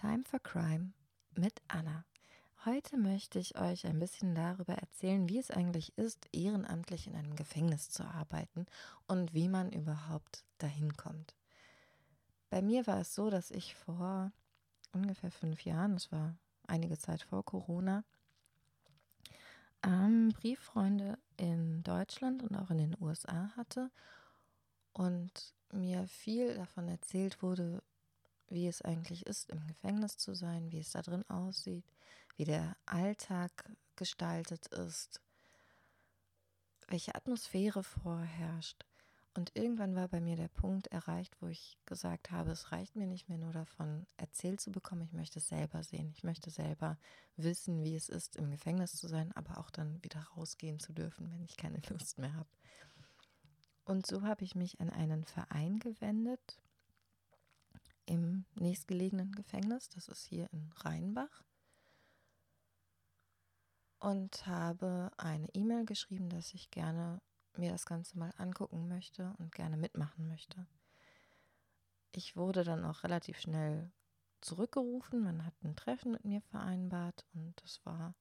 Time for Crime mit Anna. Heute möchte ich euch ein bisschen darüber erzählen, wie es eigentlich ist, ehrenamtlich in einem Gefängnis zu arbeiten und wie man überhaupt dahin kommt. Bei mir war es so, dass ich vor ungefähr fünf Jahren, das war einige Zeit vor Corona, ähm, Brieffreunde in Deutschland und auch in den USA hatte und mir viel davon erzählt wurde, wie es eigentlich ist, im Gefängnis zu sein, wie es da drin aussieht, wie der Alltag gestaltet ist, welche Atmosphäre vorherrscht. Und irgendwann war bei mir der Punkt erreicht, wo ich gesagt habe, es reicht mir nicht mehr nur davon erzählt zu bekommen, ich möchte es selber sehen, ich möchte selber wissen, wie es ist, im Gefängnis zu sein, aber auch dann wieder rausgehen zu dürfen, wenn ich keine Lust mehr habe. Und so habe ich mich an einen Verein gewendet, im nächstgelegenen Gefängnis, das ist hier in Rheinbach, und habe eine E-Mail geschrieben, dass ich gerne mir das Ganze mal angucken möchte und gerne mitmachen möchte. Ich wurde dann auch relativ schnell zurückgerufen, man hat ein Treffen mit mir vereinbart und das war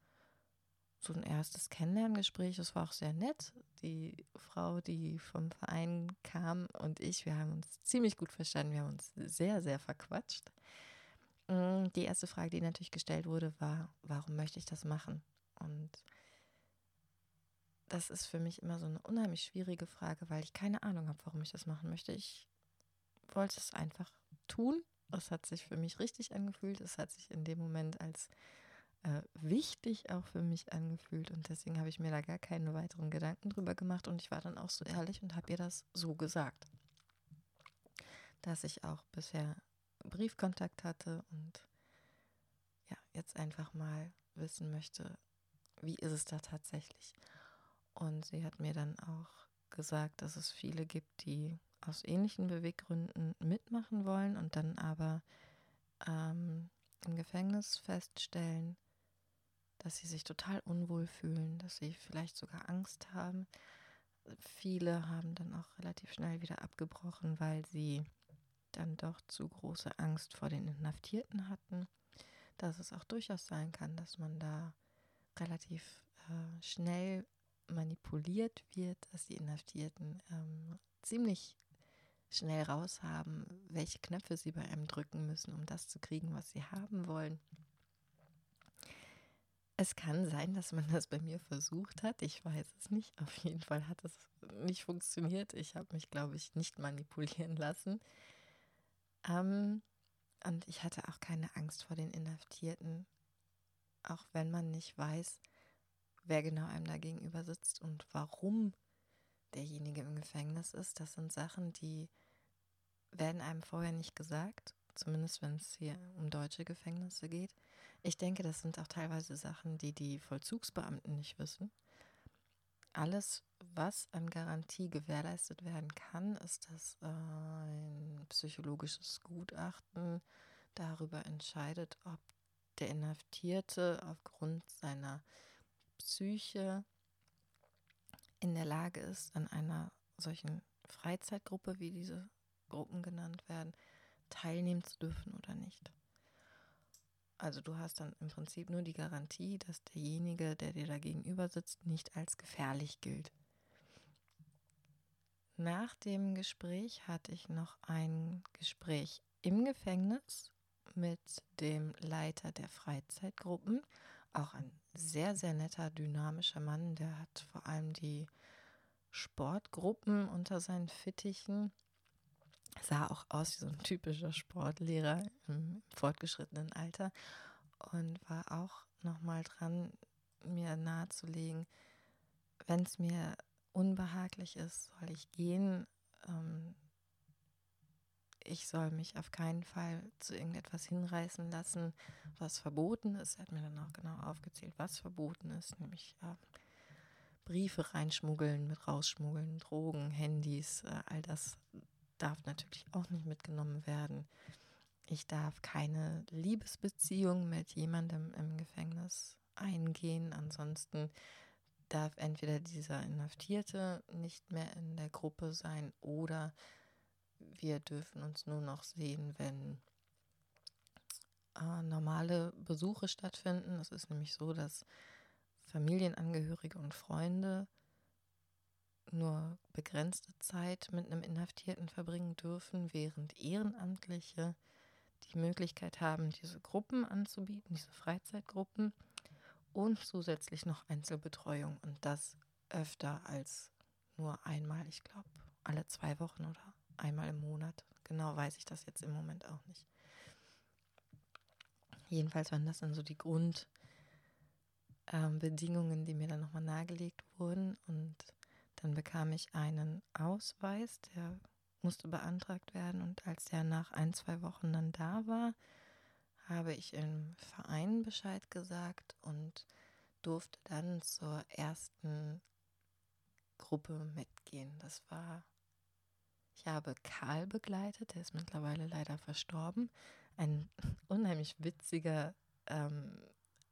so ein erstes Kennenlerngespräch. Das war auch sehr nett. Die Frau, die vom Verein kam und ich, wir haben uns ziemlich gut verstanden. Wir haben uns sehr, sehr verquatscht. Mm, die erste Frage, die natürlich gestellt wurde, war, warum möchte ich das machen? Und das ist für mich immer so eine unheimlich schwierige Frage, weil ich keine Ahnung habe, warum ich das machen möchte. Ich wollte es einfach tun. Es hat sich für mich richtig angefühlt. Es hat sich in dem Moment als äh, wichtig auch für mich angefühlt und deswegen habe ich mir da gar keine weiteren Gedanken drüber gemacht und ich war dann auch so ehrlich und habe ihr das so gesagt, dass ich auch bisher Briefkontakt hatte und ja, jetzt einfach mal wissen möchte, wie ist es da tatsächlich. Und sie hat mir dann auch gesagt, dass es viele gibt, die aus ähnlichen Beweggründen mitmachen wollen und dann aber ähm, im Gefängnis feststellen, dass sie sich total unwohl fühlen, dass sie vielleicht sogar Angst haben. Viele haben dann auch relativ schnell wieder abgebrochen, weil sie dann doch zu große Angst vor den Inhaftierten hatten. Dass es auch durchaus sein kann, dass man da relativ äh, schnell manipuliert wird, dass die Inhaftierten ähm, ziemlich schnell raushaben, welche Knöpfe sie bei einem drücken müssen, um das zu kriegen, was sie haben wollen. Es kann sein, dass man das bei mir versucht hat. Ich weiß es nicht. Auf jeden Fall hat es nicht funktioniert. Ich habe mich, glaube ich, nicht manipulieren lassen. Ähm, und ich hatte auch keine Angst vor den Inhaftierten, auch wenn man nicht weiß, wer genau einem da gegenüber sitzt und warum derjenige im Gefängnis ist. Das sind Sachen, die werden einem vorher nicht gesagt zumindest wenn es hier um deutsche Gefängnisse geht. Ich denke, das sind auch teilweise Sachen, die die Vollzugsbeamten nicht wissen. Alles, was an Garantie gewährleistet werden kann, ist, dass ein psychologisches Gutachten darüber entscheidet, ob der Inhaftierte aufgrund seiner Psyche in der Lage ist, an einer solchen Freizeitgruppe, wie diese Gruppen genannt werden, teilnehmen zu dürfen oder nicht. Also du hast dann im Prinzip nur die Garantie, dass derjenige, der dir da gegenüber sitzt, nicht als gefährlich gilt. Nach dem Gespräch hatte ich noch ein Gespräch im Gefängnis mit dem Leiter der Freizeitgruppen. Auch ein sehr, sehr netter, dynamischer Mann. Der hat vor allem die Sportgruppen unter seinen Fittichen sah auch aus wie so ein typischer Sportlehrer im fortgeschrittenen Alter und war auch nochmal dran, mir nahezulegen, wenn es mir unbehaglich ist, soll ich gehen. Ähm, ich soll mich auf keinen Fall zu irgendetwas hinreißen lassen, was verboten ist. Er hat mir dann auch genau aufgezählt, was verboten ist, nämlich äh, Briefe reinschmuggeln, mit rausschmuggeln, Drogen, Handys, äh, all das darf natürlich auch nicht mitgenommen werden. Ich darf keine Liebesbeziehung mit jemandem im Gefängnis eingehen. Ansonsten darf entweder dieser Inhaftierte nicht mehr in der Gruppe sein oder wir dürfen uns nur noch sehen, wenn äh, normale Besuche stattfinden. Es ist nämlich so, dass Familienangehörige und Freunde nur begrenzte Zeit mit einem Inhaftierten verbringen dürfen, während Ehrenamtliche die Möglichkeit haben, diese Gruppen anzubieten, diese Freizeitgruppen und zusätzlich noch Einzelbetreuung und das öfter als nur einmal, ich glaube, alle zwei Wochen oder einmal im Monat. Genau weiß ich das jetzt im Moment auch nicht. Jedenfalls waren das dann so die Grundbedingungen, ähm, die mir dann nochmal nahegelegt wurden. Und dann bekam ich einen Ausweis, der musste beantragt werden. Und als der nach ein, zwei Wochen dann da war, habe ich im Verein Bescheid gesagt und durfte dann zur ersten Gruppe mitgehen. Das war, ich habe Karl begleitet, der ist mittlerweile leider verstorben. Ein unheimlich witziger ähm,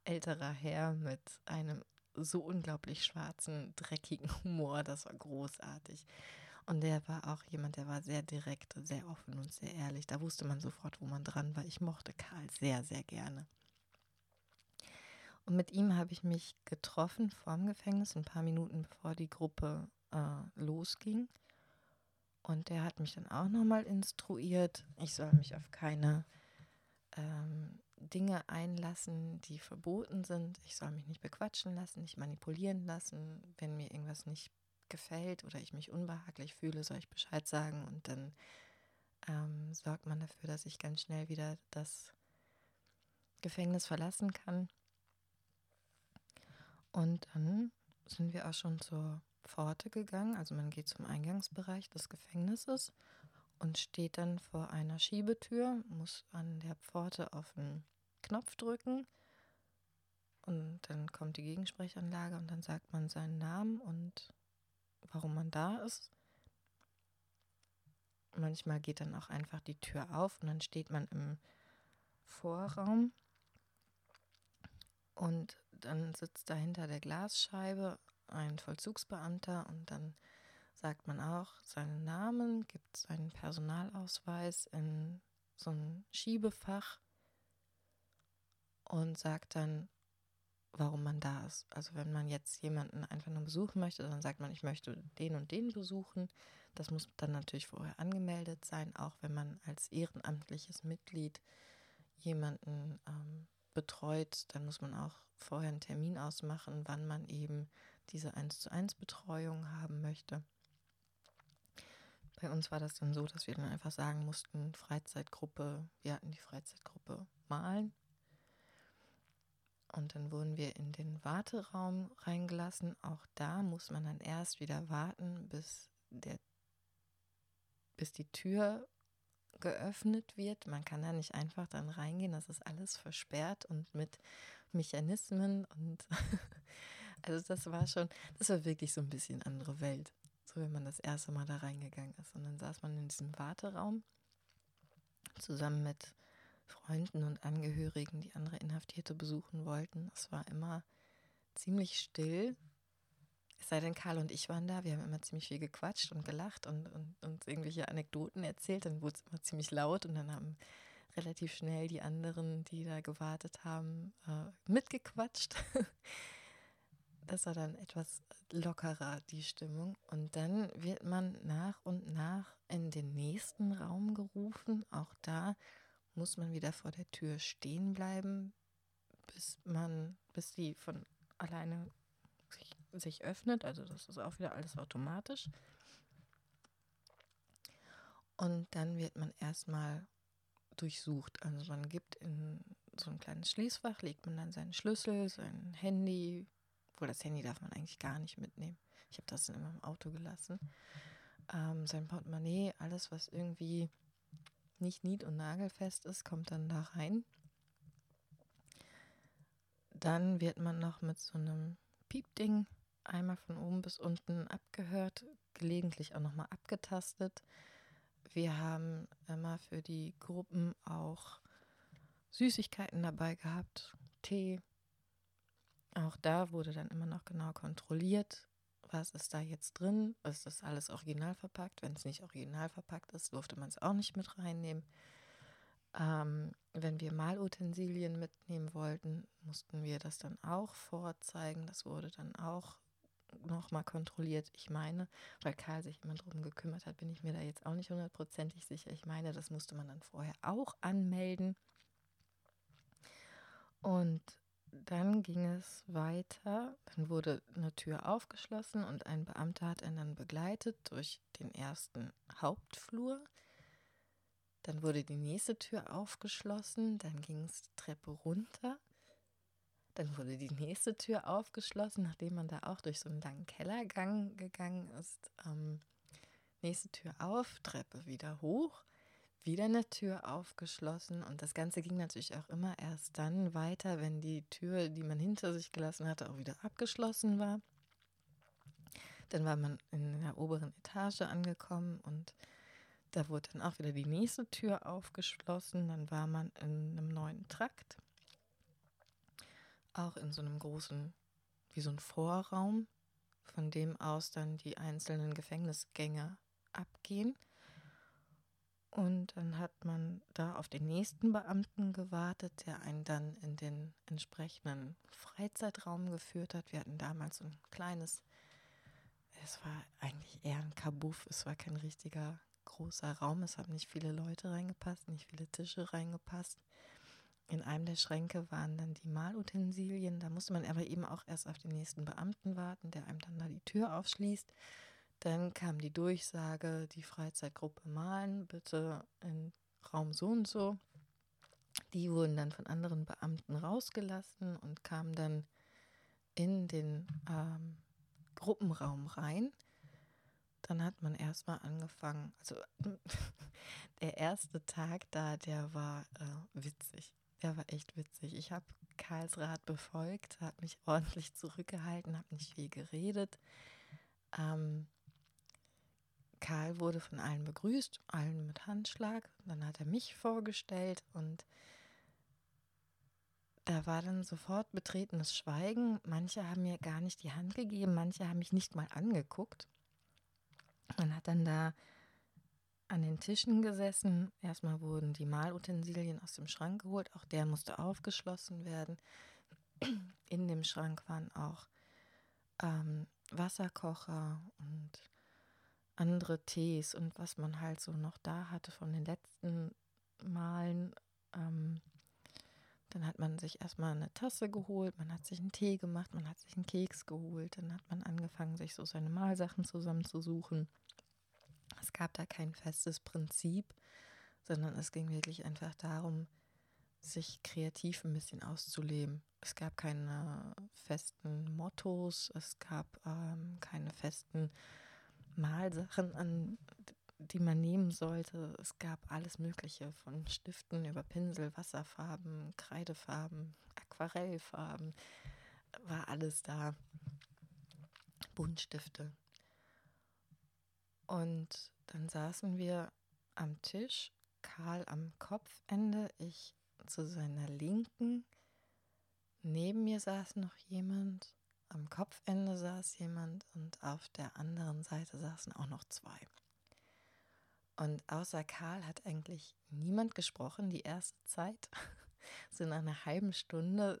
älterer Herr mit einem so unglaublich schwarzen, dreckigen Humor. Das war großartig. Und der war auch jemand, der war sehr direkt, sehr offen und sehr ehrlich. Da wusste man sofort, wo man dran war. Ich mochte Karl sehr, sehr gerne. Und mit ihm habe ich mich getroffen vorm Gefängnis, ein paar Minuten bevor die Gruppe äh, losging. Und der hat mich dann auch nochmal instruiert, ich soll mich auf keine ähm, Dinge einlassen, die verboten sind. Ich soll mich nicht bequatschen lassen, nicht manipulieren lassen. Wenn mir irgendwas nicht gefällt oder ich mich unbehaglich fühle, soll ich Bescheid sagen und dann ähm, sorgt man dafür, dass ich ganz schnell wieder das Gefängnis verlassen kann. Und dann sind wir auch schon zur Pforte gegangen. Also man geht zum Eingangsbereich des Gefängnisses und steht dann vor einer Schiebetür, muss an der Pforte auf den Knopf drücken und dann kommt die Gegensprechanlage und dann sagt man seinen Namen und warum man da ist. Manchmal geht dann auch einfach die Tür auf und dann steht man im Vorraum und dann sitzt dahinter der Glasscheibe ein Vollzugsbeamter und dann sagt man auch seinen Namen, gibt seinen Personalausweis in so ein Schiebefach und sagt dann, warum man da ist. Also wenn man jetzt jemanden einfach nur besuchen möchte, dann sagt man, ich möchte den und den besuchen. Das muss dann natürlich vorher angemeldet sein, auch wenn man als ehrenamtliches Mitglied jemanden ähm, betreut, dann muss man auch vorher einen Termin ausmachen, wann man eben diese 1 zu 1 Betreuung haben möchte. Bei uns war das dann so, dass wir dann einfach sagen mussten, Freizeitgruppe, wir hatten die Freizeitgruppe malen und dann wurden wir in den Warteraum reingelassen. Auch da muss man dann erst wieder warten, bis, der, bis die Tür geöffnet wird. Man kann da nicht einfach dann reingehen. Das ist alles versperrt und mit Mechanismen. Und also das war schon, das war wirklich so ein bisschen andere Welt. So wenn man das erste Mal da reingegangen ist. Und dann saß man in diesem Warteraum zusammen mit Freunden und Angehörigen, die andere Inhaftierte besuchen wollten. Es war immer ziemlich still. Es sei denn, Karl und ich waren da. Wir haben immer ziemlich viel gequatscht und gelacht und, und, und irgendwelche Anekdoten erzählt. Dann wurde es immer ziemlich laut und dann haben relativ schnell die anderen, die da gewartet haben, äh, mitgequatscht. das war dann etwas lockerer, die Stimmung. Und dann wird man nach und nach in den nächsten Raum gerufen. Auch da muss man wieder vor der Tür stehen bleiben, bis man, bis die von alleine sich, sich öffnet. Also das ist auch wieder alles automatisch. Und dann wird man erstmal durchsucht. Also man gibt in so ein kleines Schließfach, legt man dann seinen Schlüssel, sein Handy, obwohl das Handy darf man eigentlich gar nicht mitnehmen. Ich habe das in meinem Auto gelassen. Ähm, sein Portemonnaie, alles, was irgendwie nicht nied- und nagelfest ist, kommt dann da rein. Dann wird man noch mit so einem Piepding einmal von oben bis unten abgehört, gelegentlich auch nochmal abgetastet. Wir haben immer für die Gruppen auch Süßigkeiten dabei gehabt, Tee. Auch da wurde dann immer noch genau kontrolliert, was ist da jetzt drin? Ist das alles original verpackt? Wenn es nicht original verpackt ist, durfte man es auch nicht mit reinnehmen. Ähm, wenn wir Malutensilien mitnehmen wollten, mussten wir das dann auch vorzeigen. Das wurde dann auch nochmal kontrolliert. Ich meine, weil Karl sich immer darum gekümmert hat, bin ich mir da jetzt auch nicht hundertprozentig sicher. Ich meine, das musste man dann vorher auch anmelden. Und dann ging es weiter. Dann wurde eine Tür aufgeschlossen und ein Beamter hat ihn dann begleitet durch den ersten Hauptflur. Dann wurde die nächste Tür aufgeschlossen. Dann ging es die Treppe runter. Dann wurde die nächste Tür aufgeschlossen, nachdem man da auch durch so einen langen Kellergang gegangen ist. Ähm, nächste Tür auf, Treppe wieder hoch, wieder eine Tür aufgeschlossen. Und das Ganze ging natürlich auch immer erst dann weiter, wenn die Tür, die man hinter sich gelassen hatte, auch wieder abgeschlossen war. Dann war man in der oberen Etage angekommen und da wurde dann auch wieder die nächste Tür aufgeschlossen. Dann war man in einem neuen Trakt auch in so einem großen, wie so ein Vorraum, von dem aus dann die einzelnen Gefängnisgänge abgehen. Und dann hat man da auf den nächsten Beamten gewartet, der einen dann in den entsprechenden Freizeitraum geführt hat. Wir hatten damals so ein kleines, es war eigentlich eher ein Kabuff, es war kein richtiger großer Raum, es haben nicht viele Leute reingepasst, nicht viele Tische reingepasst. In einem der Schränke waren dann die Malutensilien. Da musste man aber eben auch erst auf den nächsten Beamten warten, der einem dann da die Tür aufschließt. Dann kam die Durchsage, die Freizeitgruppe malen, bitte in Raum so und so. Die wurden dann von anderen Beamten rausgelassen und kamen dann in den ähm, Gruppenraum rein. Dann hat man erstmal angefangen, also der erste Tag da, der war äh, witzig. Der war echt witzig. Ich habe Karls Rat befolgt, habe mich ordentlich zurückgehalten, habe nicht viel geredet. Ähm, Karl wurde von allen begrüßt, allen mit Handschlag. Dann hat er mich vorgestellt und da war dann sofort betretenes Schweigen. Manche haben mir gar nicht die Hand gegeben, manche haben mich nicht mal angeguckt. Man hat dann da an den Tischen gesessen. Erstmal wurden die Malutensilien aus dem Schrank geholt. Auch der musste aufgeschlossen werden. In dem Schrank waren auch ähm, Wasserkocher und andere Tees und was man halt so noch da hatte von den letzten Malen. Ähm, dann hat man sich erstmal eine Tasse geholt, man hat sich einen Tee gemacht, man hat sich einen Keks geholt, dann hat man angefangen, sich so seine Malsachen zusammenzusuchen. Es gab da kein festes Prinzip, sondern es ging wirklich einfach darum, sich kreativ ein bisschen auszuleben. Es gab keine festen Mottos, es gab ähm, keine festen Malsachen, an die man nehmen sollte. Es gab alles Mögliche von Stiften über Pinsel, Wasserfarben, Kreidefarben, Aquarellfarben, war alles da. Buntstifte. Und dann saßen wir am Tisch, Karl am Kopfende, ich zu seiner Linken. Neben mir saß noch jemand, am Kopfende saß jemand und auf der anderen Seite saßen auch noch zwei. Und außer Karl hat eigentlich niemand gesprochen die erste Zeit. so nach einer halben Stunde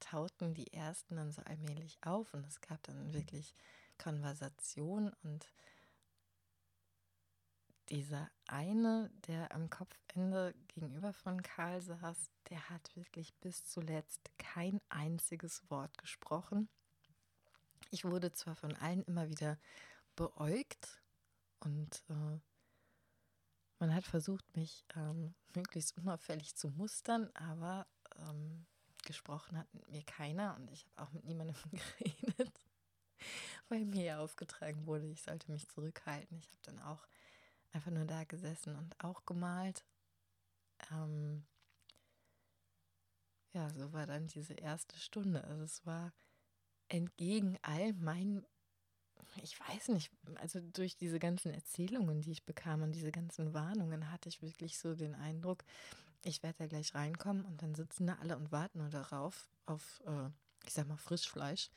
tauten die ersten dann so allmählich auf und es gab dann wirklich Konversation und dieser eine, der am Kopfende gegenüber von Karl saß, der hat wirklich bis zuletzt kein einziges Wort gesprochen. Ich wurde zwar von allen immer wieder beäugt und äh, man hat versucht, mich ähm, möglichst unauffällig zu mustern, aber ähm, gesprochen hat mit mir keiner und ich habe auch mit niemandem geredet, weil mir ja aufgetragen wurde, ich sollte mich zurückhalten. Ich habe dann auch einfach nur da gesessen und auch gemalt. Ähm, ja, so war dann diese erste Stunde. Also es war entgegen all meinen, ich weiß nicht, also durch diese ganzen Erzählungen, die ich bekam und diese ganzen Warnungen, hatte ich wirklich so den Eindruck, ich werde da gleich reinkommen und dann sitzen da alle und warten nur darauf, auf, äh, ich sag mal, Frischfleisch.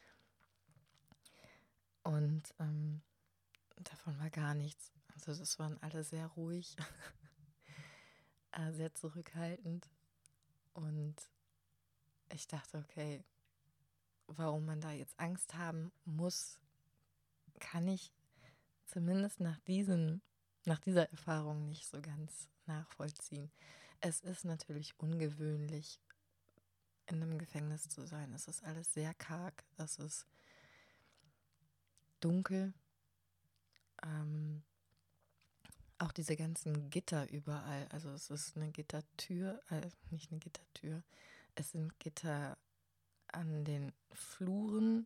Und ähm, davon war gar nichts. Also das waren alle sehr ruhig. äh, sehr zurückhaltend. Und ich dachte, okay, warum man da jetzt Angst haben muss, kann ich zumindest nach diesem, nach dieser Erfahrung nicht so ganz nachvollziehen. Es ist natürlich ungewöhnlich, in einem Gefängnis zu sein. Es ist alles sehr karg, es ist dunkel. Ähm, auch diese ganzen Gitter überall. Also es ist eine Gittertür, äh, nicht eine Gittertür. Es sind Gitter an den Fluren,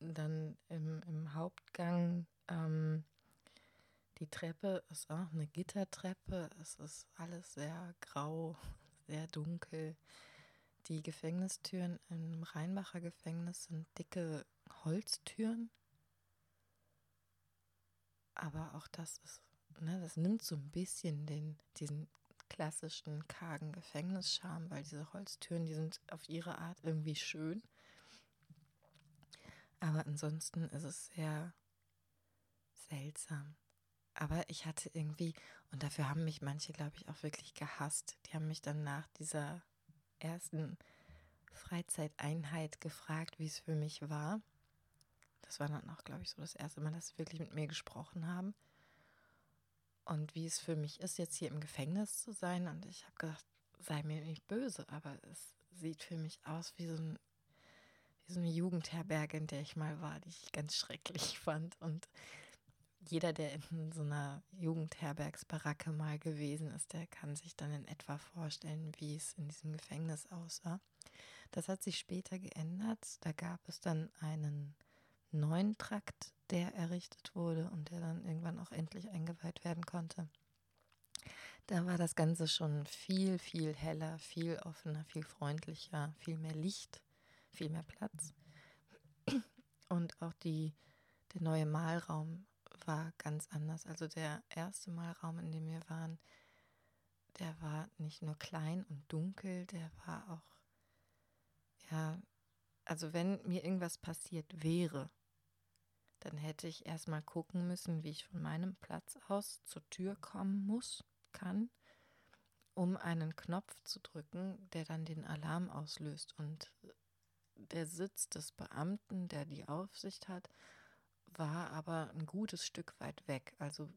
dann im, im Hauptgang. Ähm, die Treppe ist auch eine Gittertreppe. Es ist alles sehr grau, sehr dunkel. Die Gefängnistüren im Rheinbacher Gefängnis sind dicke Holztüren. Aber auch das ist, ne, das nimmt so ein bisschen den, diesen klassischen kargen Gefängnischarme, weil diese Holztüren, die sind auf ihre Art irgendwie schön. Aber ansonsten ist es sehr seltsam. Aber ich hatte irgendwie, und dafür haben mich manche, glaube ich, auch wirklich gehasst. Die haben mich dann nach dieser ersten Freizeiteinheit gefragt, wie es für mich war. Das war dann auch, glaube ich, so das erste Mal, dass sie wirklich mit mir gesprochen haben. Und wie es für mich ist, jetzt hier im Gefängnis zu sein. Und ich habe gedacht, sei mir nicht böse, aber es sieht für mich aus wie so, ein, wie so eine Jugendherberge, in der ich mal war, die ich ganz schrecklich fand. Und jeder, der in so einer Jugendherbergsbaracke mal gewesen ist, der kann sich dann in etwa vorstellen, wie es in diesem Gefängnis aussah. Das hat sich später geändert. Da gab es dann einen neuen Trakt, der errichtet wurde und der dann irgendwann auch endlich eingeweiht werden konnte. Da war das Ganze schon viel, viel heller, viel offener, viel freundlicher, viel mehr Licht, viel mehr Platz. Und auch die, der neue Malraum war ganz anders. Also der erste Malraum, in dem wir waren, der war nicht nur klein und dunkel, der war auch, ja, also wenn mir irgendwas passiert wäre, dann hätte ich erstmal gucken müssen, wie ich von meinem Platz aus zur Tür kommen muss, kann, um einen Knopf zu drücken, der dann den Alarm auslöst. Und der Sitz des Beamten, der die Aufsicht hat, war aber ein gutes Stück weit weg. Also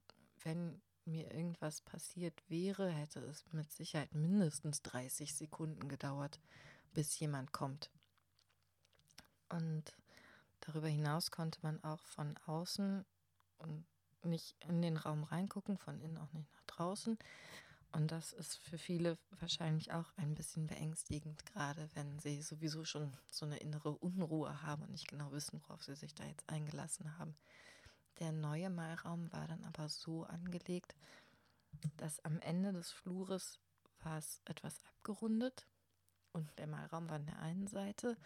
wenn mir irgendwas passiert wäre, hätte es mit Sicherheit mindestens 30 Sekunden gedauert, bis jemand kommt. Und darüber hinaus konnte man auch von außen und nicht in den Raum reingucken, von innen auch nicht nach draußen. Und das ist für viele wahrscheinlich auch ein bisschen beängstigend, gerade wenn sie sowieso schon so eine innere Unruhe haben und nicht genau wissen, worauf sie sich da jetzt eingelassen haben. Der neue Malraum war dann aber so angelegt, dass am Ende des Flures war es etwas abgerundet und der Malraum war an der einen Seite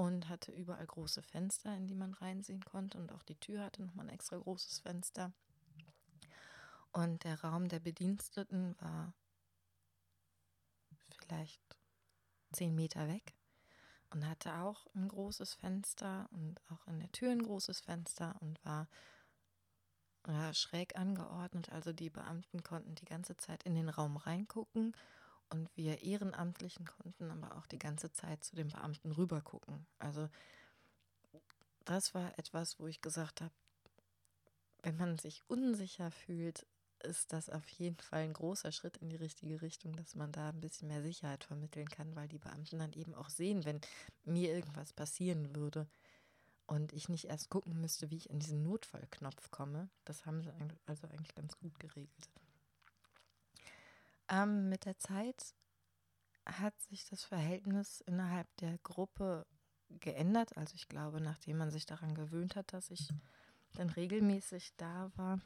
und hatte überall große Fenster, in die man reinsehen konnte und auch die Tür hatte nochmal ein extra großes Fenster. Und der Raum der Bediensteten war vielleicht zehn Meter weg und hatte auch ein großes Fenster und auch in der Tür ein großes Fenster und war ja, schräg angeordnet. Also die Beamten konnten die ganze Zeit in den Raum reingucken und wir Ehrenamtlichen konnten aber auch die ganze Zeit zu den Beamten rübergucken. Also das war etwas, wo ich gesagt habe, wenn man sich unsicher fühlt, ist das auf jeden Fall ein großer Schritt in die richtige Richtung, dass man da ein bisschen mehr Sicherheit vermitteln kann, weil die Beamten dann eben auch sehen, wenn mir irgendwas passieren würde und ich nicht erst gucken müsste, wie ich an diesen Notfallknopf komme. Das haben sie also eigentlich ganz gut geregelt. Ähm, mit der Zeit hat sich das Verhältnis innerhalb der Gruppe geändert. Also ich glaube, nachdem man sich daran gewöhnt hat, dass ich dann regelmäßig da war,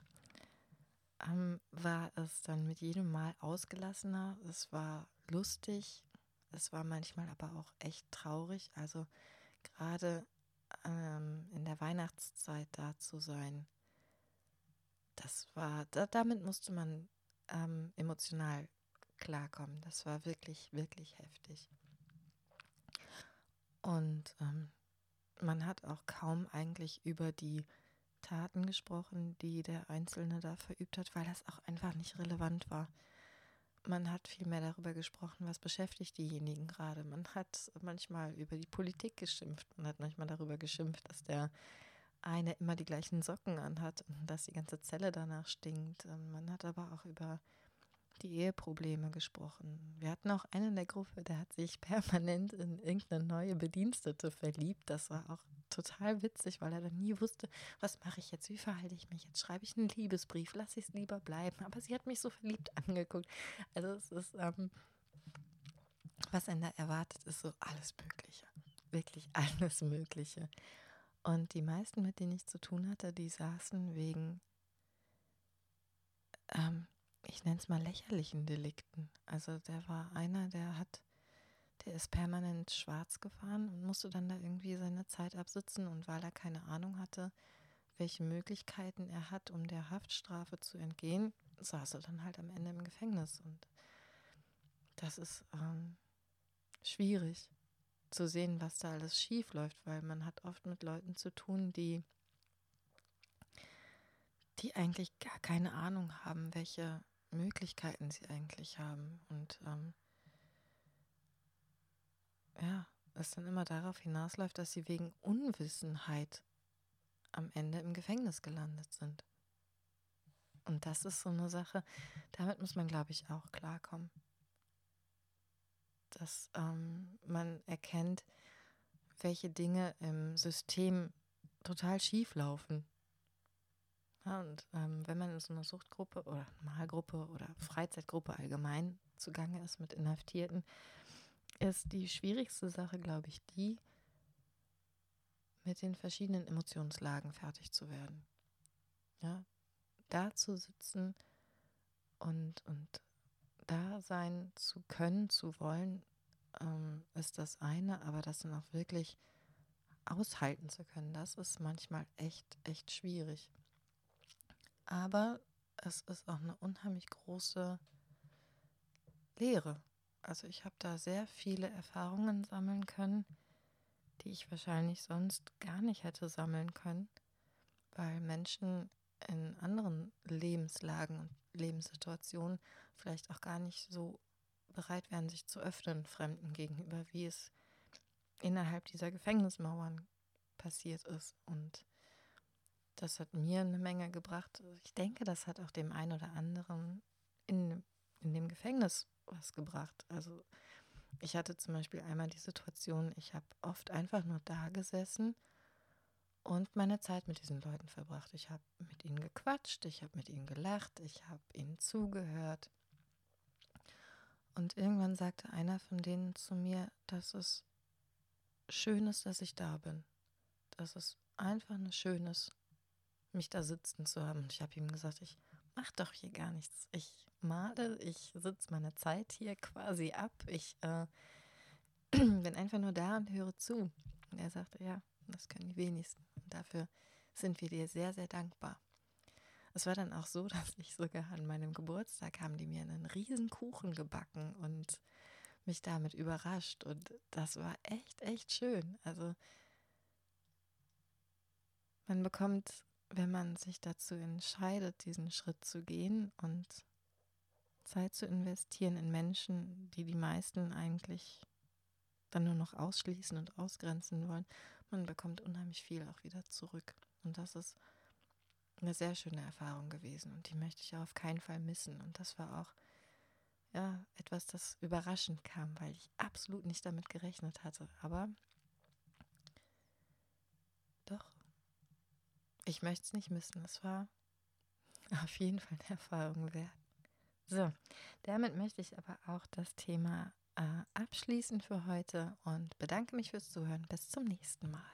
ähm, war es dann mit jedem Mal ausgelassener. Es war lustig, es war manchmal aber auch echt traurig. Also gerade ähm, in der Weihnachtszeit da zu sein, das war, da, damit musste man ähm, emotional klarkommen. Das war wirklich, wirklich heftig. Und ähm, man hat auch kaum eigentlich über die Taten gesprochen, die der Einzelne da verübt hat, weil das auch einfach nicht relevant war. man hat viel mehr darüber gesprochen, was beschäftigt diejenigen gerade. Man hat manchmal über die Politik geschimpft, man hat manchmal darüber geschimpft, dass der eine immer die gleichen Socken anhat und dass die ganze Zelle danach stinkt. Ähm, man hat aber auch über die Eheprobleme gesprochen. Wir hatten auch einen in der Gruppe, der hat sich permanent in irgendeine neue Bedienstete verliebt. Das war auch total witzig, weil er dann nie wusste, was mache ich jetzt, wie verhalte ich mich jetzt, schreibe ich einen Liebesbrief, lasse ich es lieber bleiben. Aber sie hat mich so verliebt angeguckt. Also es ist, ähm, was einen da erwartet, ist so alles Mögliche. Wirklich alles Mögliche. Und die meisten, mit denen ich zu tun hatte, die saßen wegen ähm, ich nenne es mal lächerlichen Delikten. Also der war einer, der hat, der ist permanent schwarz gefahren und musste dann da irgendwie seine Zeit absitzen. Und weil er keine Ahnung hatte, welche Möglichkeiten er hat, um der Haftstrafe zu entgehen, saß er dann halt am Ende im Gefängnis. Und das ist ähm, schwierig zu sehen, was da alles schief läuft, weil man hat oft mit Leuten zu tun, die die eigentlich gar keine Ahnung haben, welche Möglichkeiten sie eigentlich haben. Und ähm, ja, es dann immer darauf hinausläuft, dass sie wegen Unwissenheit am Ende im Gefängnis gelandet sind. Und das ist so eine Sache, damit muss man, glaube ich, auch klarkommen. Dass ähm, man erkennt, welche Dinge im System total schief laufen ja, und ähm, wenn man in so einer Suchtgruppe oder Malgruppe oder Freizeitgruppe allgemein zugange ist mit Inhaftierten, ist die schwierigste Sache, glaube ich, die, mit den verschiedenen Emotionslagen fertig zu werden. Ja, da zu sitzen und, und da sein zu können, zu wollen, ähm, ist das eine, aber das dann auch wirklich aushalten zu können, das ist manchmal echt, echt schwierig. Aber es ist auch eine unheimlich große Lehre. Also ich habe da sehr viele Erfahrungen sammeln können, die ich wahrscheinlich sonst gar nicht hätte sammeln können, weil Menschen in anderen Lebenslagen und Lebenssituationen vielleicht auch gar nicht so bereit wären, sich zu öffnen, Fremden gegenüber, wie es innerhalb dieser Gefängnismauern passiert ist. Und das hat mir eine Menge gebracht. Ich denke, das hat auch dem einen oder anderen in, in dem Gefängnis was gebracht. Also ich hatte zum Beispiel einmal die Situation, ich habe oft einfach nur da gesessen und meine Zeit mit diesen Leuten verbracht. Ich habe mit ihnen gequatscht, ich habe mit ihnen gelacht, ich habe ihnen zugehört. Und irgendwann sagte einer von denen zu mir, dass es schön ist, dass ich da bin. Dass es einfach ein schönes mich da sitzen zu haben. Und ich habe ihm gesagt, ich mache doch hier gar nichts. Ich male, ich sitze meine Zeit hier quasi ab. Ich äh, bin einfach nur da und höre zu. Und er sagte, ja, das können die wenigsten. Und dafür sind wir dir sehr, sehr dankbar. Es war dann auch so, dass ich sogar an meinem Geburtstag haben die mir einen riesen Kuchen gebacken und mich damit überrascht. Und das war echt, echt schön. Also man bekommt wenn man sich dazu entscheidet, diesen Schritt zu gehen und Zeit zu investieren in Menschen, die die meisten eigentlich dann nur noch ausschließen und ausgrenzen wollen, man bekommt unheimlich viel auch wieder zurück. Und das ist eine sehr schöne Erfahrung gewesen und die möchte ich auf keinen Fall missen. Und das war auch ja etwas, das überraschend kam, weil ich absolut nicht damit gerechnet hatte. Aber doch, ich möchte es nicht missen. Es war auf jeden Fall eine Erfahrung wert. So, damit möchte ich aber auch das Thema äh, abschließen für heute und bedanke mich fürs Zuhören. Bis zum nächsten Mal.